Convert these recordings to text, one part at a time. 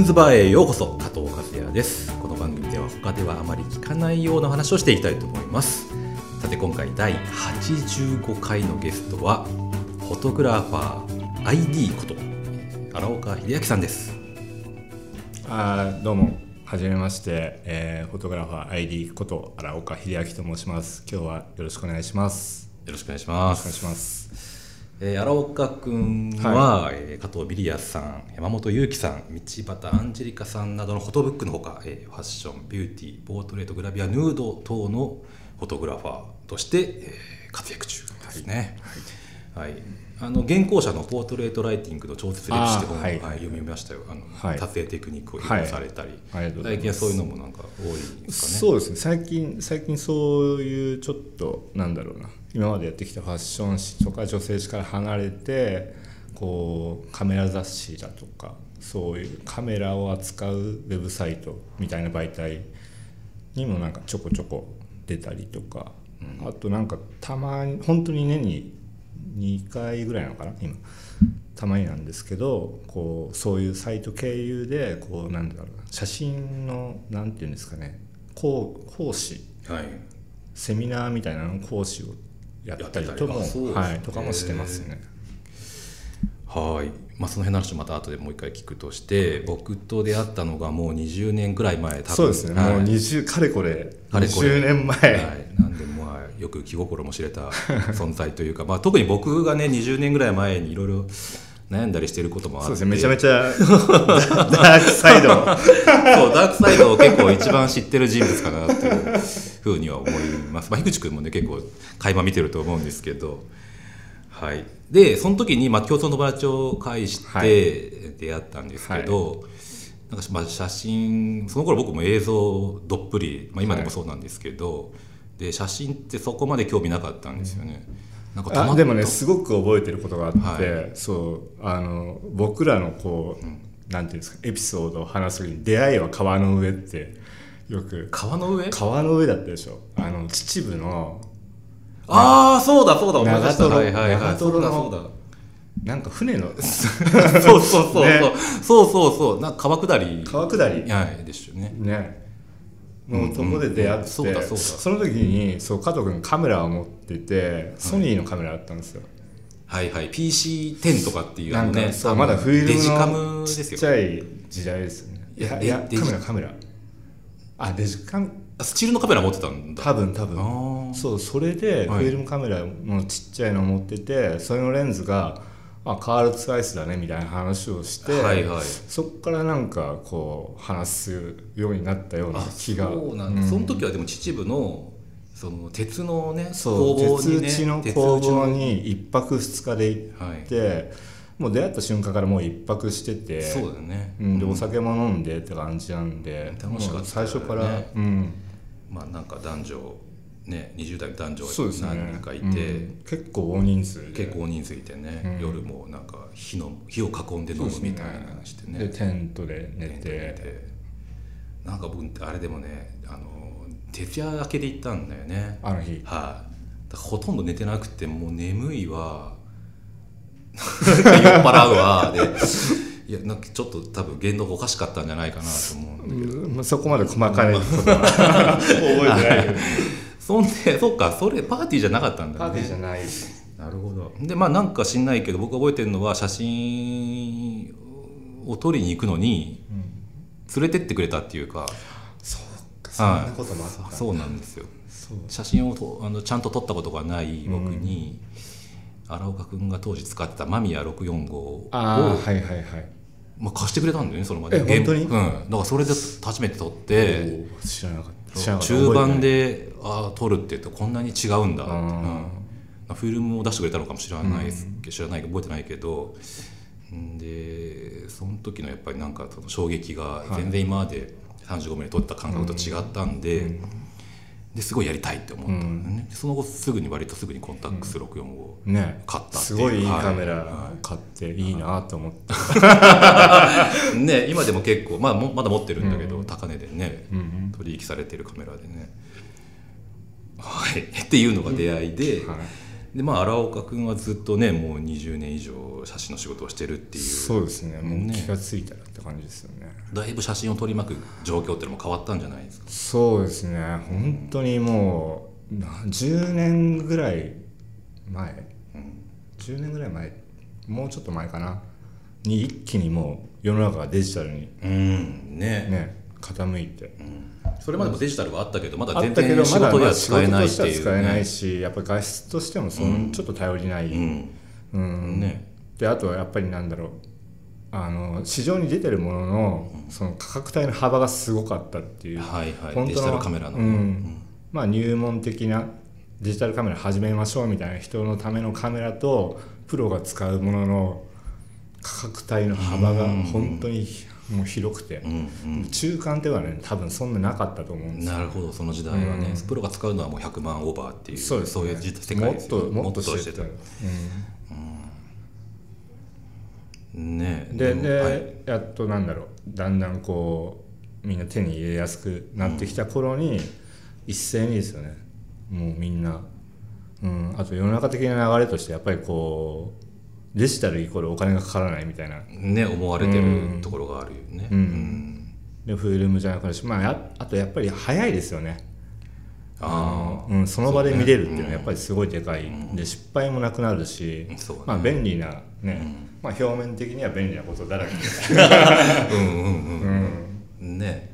ズンズバーへようこそ加藤和也です。この番組では他ではあまり聞かないような話をしていきたいと思います。さて今回第85回のゲストはフォトグラファー ID こと荒岡秀明さんです。あどうも。はじめまして、えーフォトグラファー ID こと荒岡秀明と申します。今日はよろしくお願いします。よろしくお願いしおます。願いしますえー、荒岡君は、えー加藤ミリヤさん山本裕樹さん道端アンジェリカさんなどのフォトブックのほか、えーファッションビューティーポートレートグラビアヌード等のフォトグラファーとして、えー活躍中ですね。はいあの玄光社のポートレートライティングの超絶歴史って本を、はい。はい読みましたよ。あの、はい。撮影テクニックを披露されたり、ありがとうござい。最近はそういうのもなんか多いですかね。そうですね。最近最近そういうちょっとなんだろうな。今までやってきたファッション誌とか女性誌から離れてこうカメラ雑誌だとかそういうカメラを扱うウェブサイトみたいな媒体にもなんかちょこちょこ出たりとか、あとなんかたまに本当に年に2回ぐらいなのかな？今。たまになんですけどこうそういうサイト経由でこうなんだろうな。写真のなんていうんですかね。講講師。はい。セミナーみたいなの講師をやったりともやってたりあそうですね。はい、とかもしてますね。はい、まあ、その辺の話をまた後でもう一回聞くとして僕と出会ったのがもう20年ぐらい前多分。そうですね、はいもう20かれこれ。かれこれ。20年前、はい、なんでまあよく気心も知れた 存在というか、まあ、特に僕がね20年ぐらい前にいろいろ悩んだりしていることもあって。そうですね。めちゃめちゃダ ダークサイドそうダークサイドを結構一番知ってる人物かなっていうふうには思います、まあ、樋口君もね結構垣間見てると思うんですけど。はい。でその時にまあ共通の友達を介しはて出会ったんですけど、なんかまあ写真その頃僕も映像どっぷり、まあ、今でもそうなんですけど、で写真ってそこまで興味なかったんですよね。なんかあでもねすごく覚えてることがあって、はそうあの僕らのこう、なんていうんですかエピソードを話す時に「出会いは川の上」ってよく。川の上？川の上だったでしょ。あの秩父のああそうだそうだ思いました。長瀞はいはい。はそうだそうだ。なんか船の そうそうそうそう、ね。そうそうそう。なんか川下り。川下り。はいですよね。ねのとこで出会って、うんその時にそう加藤君カメラを持っててソニーのカメラだったんですよ、はい。はい。PC10 とかっていうあなんかのねそうまだフィルムのちっちゃい時代ですよねいやいやカメラカメラ。あデジカメあスチールのカメラ持ってたんだ。多分多あ分ー。そうそれでフはい。ィルムカメラのちっちゃいのを持っててそれのレンズがあカールツアイスだねみたいな話をして、はいはい。そこからなんかこう話すようになったようなあ気が。そうなんだ、うん。その時はでも秩父のその鉄のね工房にね鉄打ちの鉄工房に一泊二日で行はい。って、もう出会った瞬間からもう一泊しててそうだよね、うん、でお酒も飲んでって感じなんで楽しかったよね。最初から、うん、まあなんか男女ね20代の男女そうですね。何人かいて、うん。結構大人数で。結構大人数いてね、うん。夜もなんか火の火を囲んで飲むみたいなのしてね。でテントで寝て。でなんか僕あれでもねあの徹夜明けで行ったんだよね。あの日。はい、だからほとんど寝てなくてもう眠いわ。酔っ払うわ。でいやなんかちょっと多分言動がおかしかったんじゃないかなと思うんだけど、うん。まあそこまで細かいことは。覚えてないけどそんでそっかそれパーティーじゃなかったんだね。パーティーじゃないなるほど。でまあなんか知んないけど僕覚えてるのは写真を撮りに行くのに連れてってくれたっていうか。そうかそんなこともあった、そうなんですよ。写真をとあのちゃんと撮ったことがない僕に、荒岡君が当時使ってた間宮645をああはいはいはいまあ、貸してくれたんだよねその場で。え本当に？うん、だからそれで初めて撮って知らなかった。中盤でああ撮るって言うとこんなに違うんだ。って、うん。まあフィルムを出してくれたのかもしれないです、知らない覚えてないけど。んでその時のやっぱりなんかその衝撃が全然今まで35ミリ撮った感覚と違ったんで,、ですごいやりたいって思ったんだよね、その後すぐに割とすぐにコンタックス64をね。買ったっていう。すごいいいはいカメラは買っていいなと思って、ね今でも結構、まあ、もまだ持ってるんだけど、高値でね、うん。取引されてるカメラでね。はい。っていうのが出会いで、はいでまあ荒岡君はずっとねもう20年以上写真の仕事をしてるっていう。そうですね。もうね。気がついたらって感じですよね。だいぶ写真を取り巻く状況っていうのも変わったんじゃないですか？そうですね。本当にもうな10年ぐらい前、10年ぐらい前。もうちょっと前かな。に一気にもう世の中がデジタルにうん。ね。ね傾いて、それまでもデジタルはあったけどまだ全然仕事では仕使えないっていう、使えないね、しやっぱり画質としてもそのちょっと頼りない、うん。うん。ね。であとはやっぱりなんだろう。あの市場に出てるもののその価格帯の幅がすごかったっていう、はいはい。本当のデジタルカメラの、うん。まあ、入門的なデジタルカメラ始めましょうみたいな人のためのカメラとプロが使うものの価格帯の幅が本当にもう広くて、うん中間っていうのはね多分そんななかったと思うんですよ。なるほどその時代はね、プロが使うのはもう100万オーバーっていうそうです、ね、いう時世界ですよもっともっとししててた、ねうん、でで、はい。やっとなんだろうだんだんこうみんな手に入れやすくなってきた頃に、一斉にですよね。もうみんな、うん、あと世の中的な流れとしてやっぱりこうデジタルイコールお金がかからないみたいな。ね思われてるところがあるよね、うん。でフィルムじゃなくなるし、まあ、やあとやっぱり早いですよね。あうん、その場で見れるっていうのはやっぱりすごいでかい、で失敗もなくなるし、ね、まあ、便利なね、まあ、表面的には便利なことだらけ。うんうんうん。うん。ね、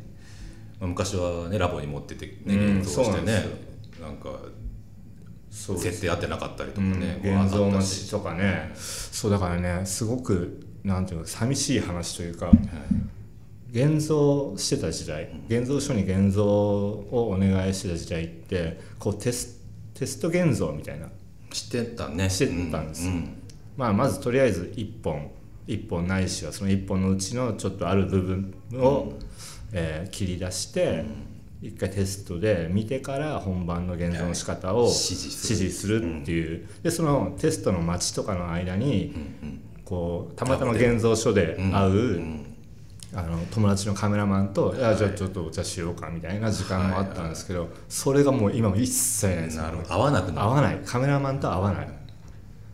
まあ、昔はねラボに持っててねうん現像してねなんか設定合ってなかったりとうん。かね、現像あった待ちとかね。そうだからねすごくなんていうか寂しい話というか現像してた時代現像書に現像をお願いしてた時代ってこうテステスト現像みたいな。してたね。してたんですよ。うんまあ、まずとりあえず1本1本ないしはその1本のうちのちょっとある部分を、えー切り出して一回テストで見てから本番の現像の仕方をはい指指示するっていう。でそのテストの待ちとかの間にこうたまたま現像所で会うあの友達のカメラマンと「い。やじゃあちょっとお茶しようか」みたいな時間もあったんですけどそれがもう今も一切ないです合わなくなる。合わない。カメラマンと合わない。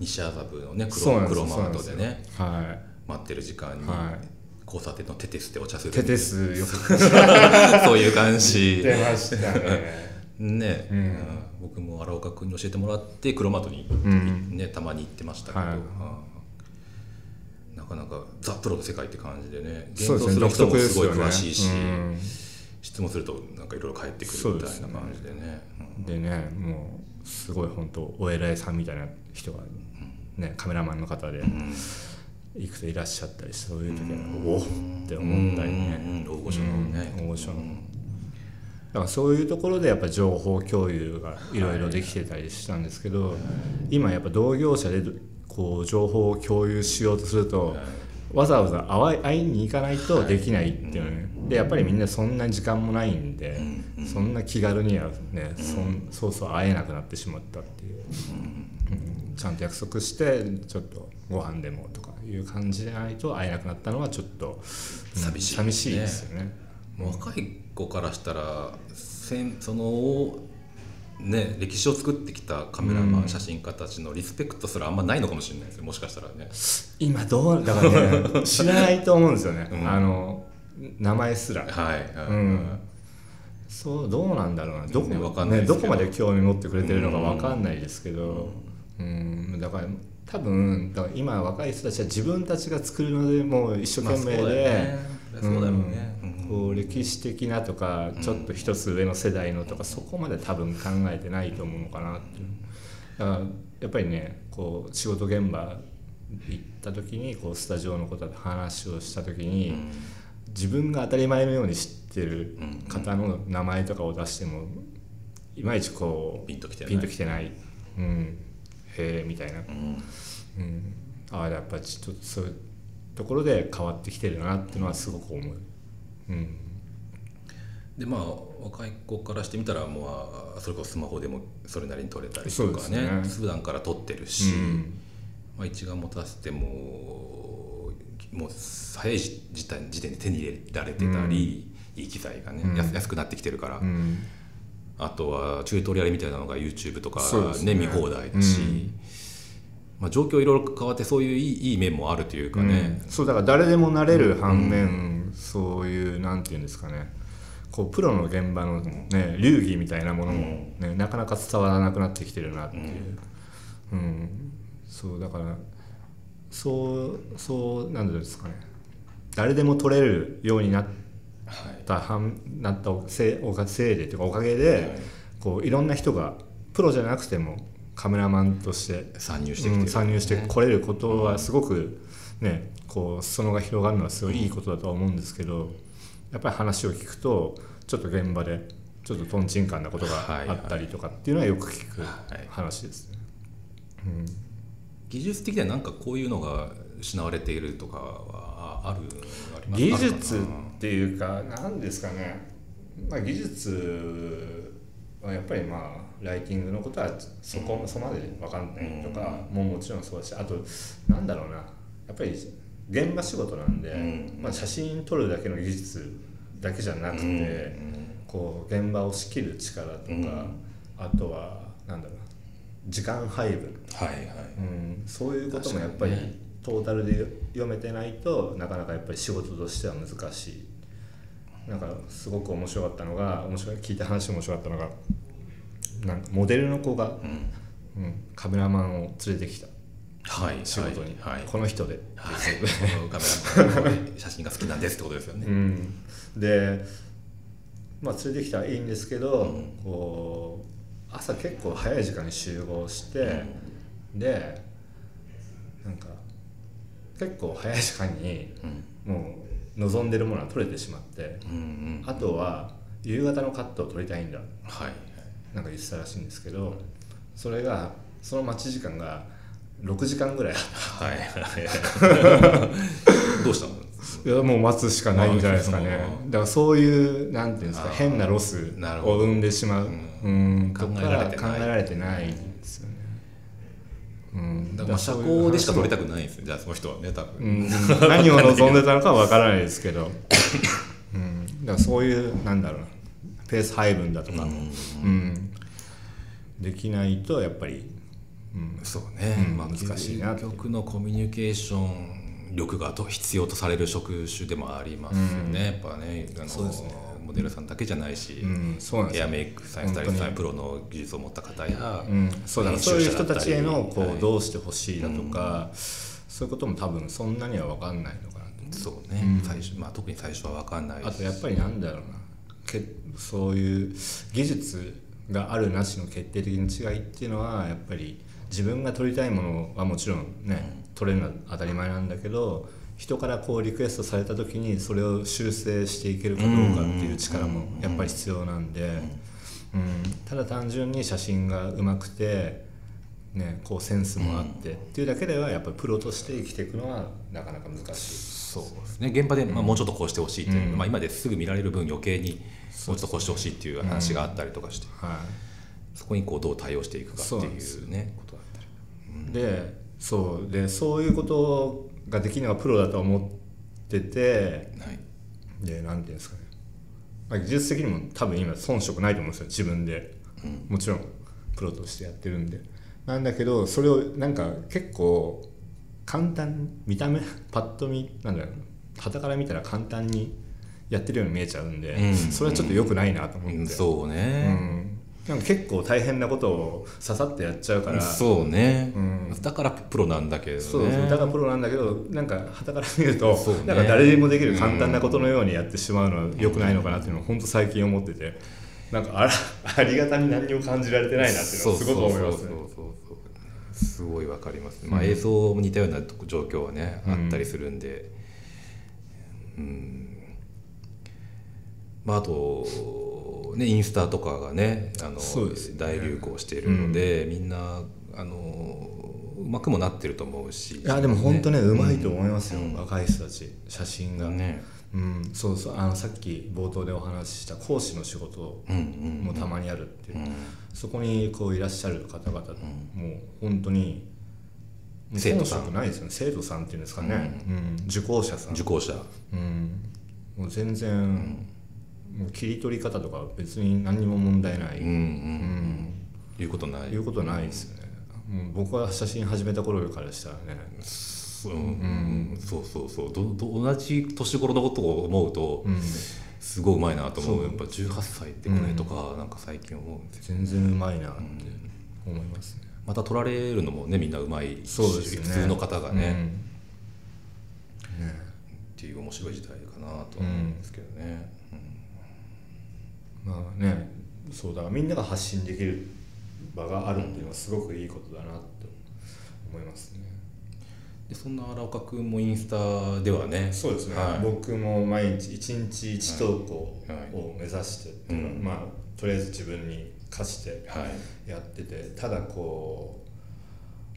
西麻布のね黒黒マートでね。はい。待ってる時間に。はい交差点のテテスでお茶するテテスよ。く そういう感じ。出ましたね。ね、うん。うん僕も荒岡君に教えてもらって黒トに、うん。ね、たまに行ってましたけど、はい。うんなかなかザ・プロの世界って感じでね現像する人もすごい詳しいし、うん。質問するとなんかいろいろ返ってくるみたいな感じでね。でね。もうすごい本当お偉いさんみたいな人がねカメラマンの方でいくついらっしゃったりそういう時はおおって思ったりね。うんうんうん。大御所のね、うん大御所の。だからそういうところでやっぱ情報共有がいろいろできてたりしたんですけど、今やっぱ同業者でこう情報を共有しようとすると、わざわざ会いに行かないとできないっていうね、でやっぱりみんなそんな時間もないんで、そんな気軽にはね、そんそうそう会えなくなってしまったっていう、うん。ちゃんと約束してちょっとご飯でもとかいう感じでないと会えなくなったのはちょっと、うん寂しい。寂しいですよね。若い子からしたらせんそのね歴史を作ってきたカメラマン、写真家たちのリスペクトすらあんまないのかもしれないですよもしかしたらね。今どうだからね 知らないと思うんですよね、うん。あの名前すら、はい、うん、そうどうなんだろうな。どこ,、ねわかんないですけど。どこまで興味持ってくれてるのかわかんないですけど、うん。だから多分今若い人たちは自分たちが作るのでもう一生懸命で、そうだろうね。うん。こう歴史的なとかちょっと一つ上の世代のとかそこまで多分考えてないと思うのかなっていう。だからやっぱりねこう仕事現場行った時にこうスタジオのことで話をした時に、自分が当たり前のように知ってる方の名前とかを出してもいまいちこうピンときてない。ピンときてない、うん、へえみたいな、うん。うん、ああやっぱちょっとそういうところで変わってきてるなっていうのはすごく思う。うん。でまあ若い子からしてみたらもうそれこそスマホでもそれなりに撮れたりそとかね。ね。普段から撮ってるし、うん。まあ、一眼持たせてももう早い時時点で手に入れられてたり、いい機材がね、安くなってきてるから、うんあとはチュートリアルみたいなのが YouTube とかね。ね見放題だし、うん。まあ、状況いろいろ変わってそういういいいい面もあるというかね、うん。そうだから誰でもなれる反面、そういうなんていうんですかね。こうプロの現場の、ね、流儀みたいなものも、ねなかなか伝わらなくなってきてるなっていう、うん。そうだからそうそうなんですかね。誰でも取れるようになっはいた反なったおせかせいでというかおかげで、こういろんな人がプロじゃなくてもカメラマンとして参入してきて参入してこれることはすごくねこう裾野が広がるのはすごいいいことだとは思うんですけどやっぱり話を聞くとちょっと現場でちょっととんちんかんなことがあったりとかっていうのはよく聞くはい。話ですね。技術的にはなんかこういうのが失われているとかはある技術っていうか。何ですかね、まあ、技術はやっぱりまあライティングのことはそこそこまで分かんないとかももちろんそうだしあとなんだろうな。やっぱり現場仕事なんで、うん。まあ、写真撮るだけの技術だけじゃなくて、うん。こう現場を仕切る力とか、うん。あとはなんだろうな。時間配分。はいはい。うん、そういうこともやっぱりトータルで読めてないとなかなかやっぱり仕事としては難しいなんかすごく面白かったのが面白い聞いた話面白かったのがなんかモデルの子が、うん。うん、カメラマンを連れてきた。はい仕事に、はいはい。この人で、はい、このカメラマン写真が好きなんですってことですよね。うん、で、まあ、連れてきたらいいんですけど、うん。こう朝結構早い時間に集合して、でなんか結構早い時間にうん。もう望んでるものは取れてしまってうんうん。あとは夕方のカットを撮りたいんだ。はいなんか言ってたらしいんですけどそれがその待ち時間が6時間ぐらいはいはい。どうしたの？ていやもう待つしかないんじゃないですかね。うんだからそういうなんていうんですか変なロスを生んでしまう。うん。と考かえられてない。考えられてないですよねうん。だから車そういう高でしか撮りたくないんですよ。じゃあその人はね多う分、ん。何を望んでたのかは分からないですけど、うん、だからそういうなんだろうな。ペース配分だとか、うん。できないとやっぱり、うん、そうね、うん。まあ、難しいなって究極のコミュニケーション力がと必要とされる職種でもありますよね、やっぱねそうですねモデルさんだけじゃないし、うん、そうなんですよ。ヘアメイクさんスタイリストさん本プロの技術を持った方や、うん、そうそういう人たちへのこう、はい。どうしてほしいだとか、そういうことも多分そんなには分かんないのかなと。そうね、うん。最初まあ、特に最初は分かんないし。あとやっぱりなんだろうな。けそういう技術があるなしの決定的な違いっていうのはやっぱり自分が撮りたいものはもちろんね撮れるのは当たり前なんだけど人からこうリクエストされた時にそれを修正していけるかどうかっていう力もやっぱり必要なんで、うん、ただ単純に写真が上手くて、ね、こうセンスもあってっていうだけではやっぱりプロとして生きていくのはなかなか難しい。そうですね。現場で、まあ、もうちょっとこうしてほしいっていう、うん。まあ、今ですぐ見られる分余計にもうちょっとこうしてほしいっていう話があったりとかして、はいそこにこうどう対応していくかっていうね。ことだったりでそうでそういうことができるのがプロだと思っててはい。でなんていうんですかね、まあ、技術的にも多分今遜色ないと思うんですよ自分で、もちろんプロとしてやってるんで。なんだけどそれをなんか結構簡単に見た目 パッと見なんだろうはたから見たら簡単にやってるように見えちゃうんで、うん。それはちょっと良くないなと思って、うん。そううね、んなんか結構大変なことをささってやっちゃうから、そうね、うん。だからプロなんだけどね。そうそう。だからプロなんだけどなんか傍から見ると、ね。なんか誰でもできる簡単なことのようにやってしまうのは良くないのかなっていうのを本当最近思ってて。なんかあら ありがたみ何にも感じられてないなっていうのはすごく思いますね。すごいわかります、まあ、映像も似たような状況はね、うん。あったりするんで。うん。まああとねインスタとかがねあのね。大流行しているので、みんなあのうまくもなってると思うし。いやでも本当ねうまいと思思いますよ、うん。若い人たち写真が、ね。うん、そうそう。あのさっき冒頭でお話しした講師の仕事うんうんもたまにあるっていう、うん。そこにこういらっしゃる方々、もう本当に生徒さん。ないですよね。生徒さんっていうんですかね、うん。受講者さん。受講者。うん、もう全然、もう切り取り方とか別に何にも問題ない、うんうんうん。いうことない。いうことないですよね、もう僕は写真始めた頃からしたらね。そう,、うん。そうそうそう。どど同じ年頃のことを思うと、うん。すごいうまいなと思う。そう。やっぱ18歳ってこれとか、なんか最近思うんですよ全然うまいなって思いますね、また撮られるのもねみんなうまいしそうですよね。普通の方がね、うん。ね。っていう面白い時代かなと思うんですけどね、まあねそうだみんなが発信できる場があるっていうのはすごくいいことだなって思いますね、でそんな荒岡君もインスタではねそうですね、はい。僕も毎日一日1投稿はい。を目指してっていうか、うん。まあとりあえず自分に課してはい。やっててただこ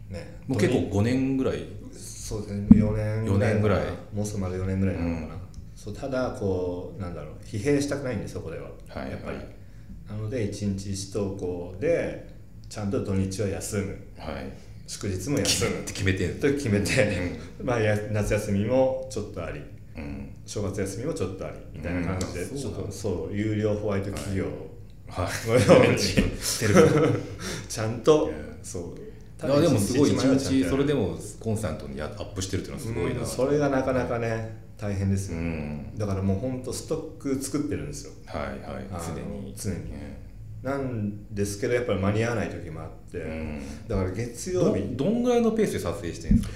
うねもう結構5年ぐらいそうですね。4年4年ぐらい。もうすぐまで4年ぐらいなのかな、うんそうただこうなんだろう疲弊したくないんですそこでは、はいやっぱり、はいなので1日1投稿でちゃんと土日は休む。はい。祝日も休む。って決めてんと決めて、まあ、や夏休みもちょっとあり。うん。正月休みもちょっとあり。みたいな感じで、うんちょっとそう有料ホワイト企業はい。のように、してる。ちゃんとそういやでもすごい一日それでもコンスタントにやアップしてるっていうのはすごいな。うんそれがなかなかね大変ですよ、うん。だからもうほんとストック作ってるんですよ。はいはい。常に。常に。なんですけどやっぱり間に合わない時もあって、うん。だから月ど曜日。どんぐらいのペースで撮影してるんですか？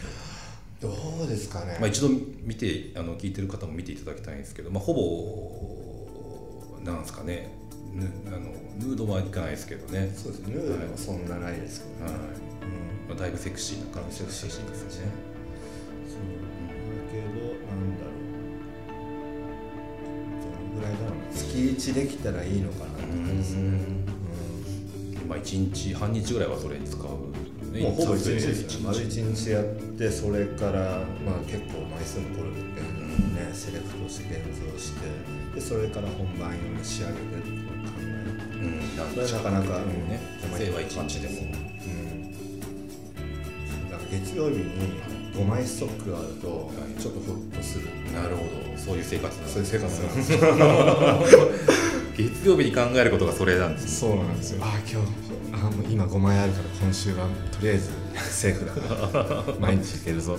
どうですかね、まあ、一度見てあの聞いてる方も見ていただきたいんですけど、まあ、ほぼなんですかね。ぬあのヌードはいかないですけどね、そうですね。ヌードはそんなないですけどね、はい。うん。まあ、だいぶセクシーな感じの写真ですよね。そう。だけどなんだろう。どのぐらいだろうな月1できたらいいのかなって感じですね。まあ、1日半日ぐらいはそれに使う、ね、うんもうほぼ1日です一よね丸1日やってそれからまあ結構枚数もこれねセレクトして現像してでそれから本番用に仕上げてっそれはなか。なかうん。ね撮影は1日でも。うんだから月曜日に5枚ストックがあるとい。ちょっとホッとする。なるほど。そういう生活なんそういう生活なんでですよ。月曜日に考えることがそれなんですそうなんですよ。あ今日あもう今5枚あるから今週はとりあえずセーフだから。毎日いけるぞ。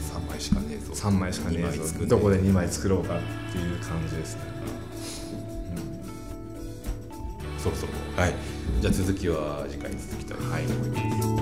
3枚しかねえぞ。3枚しかね二えぞ。どこで2枚作ろうかっていう感じですねそろそろ。はい。じゃあ続きは次回に続きたいと思い。ます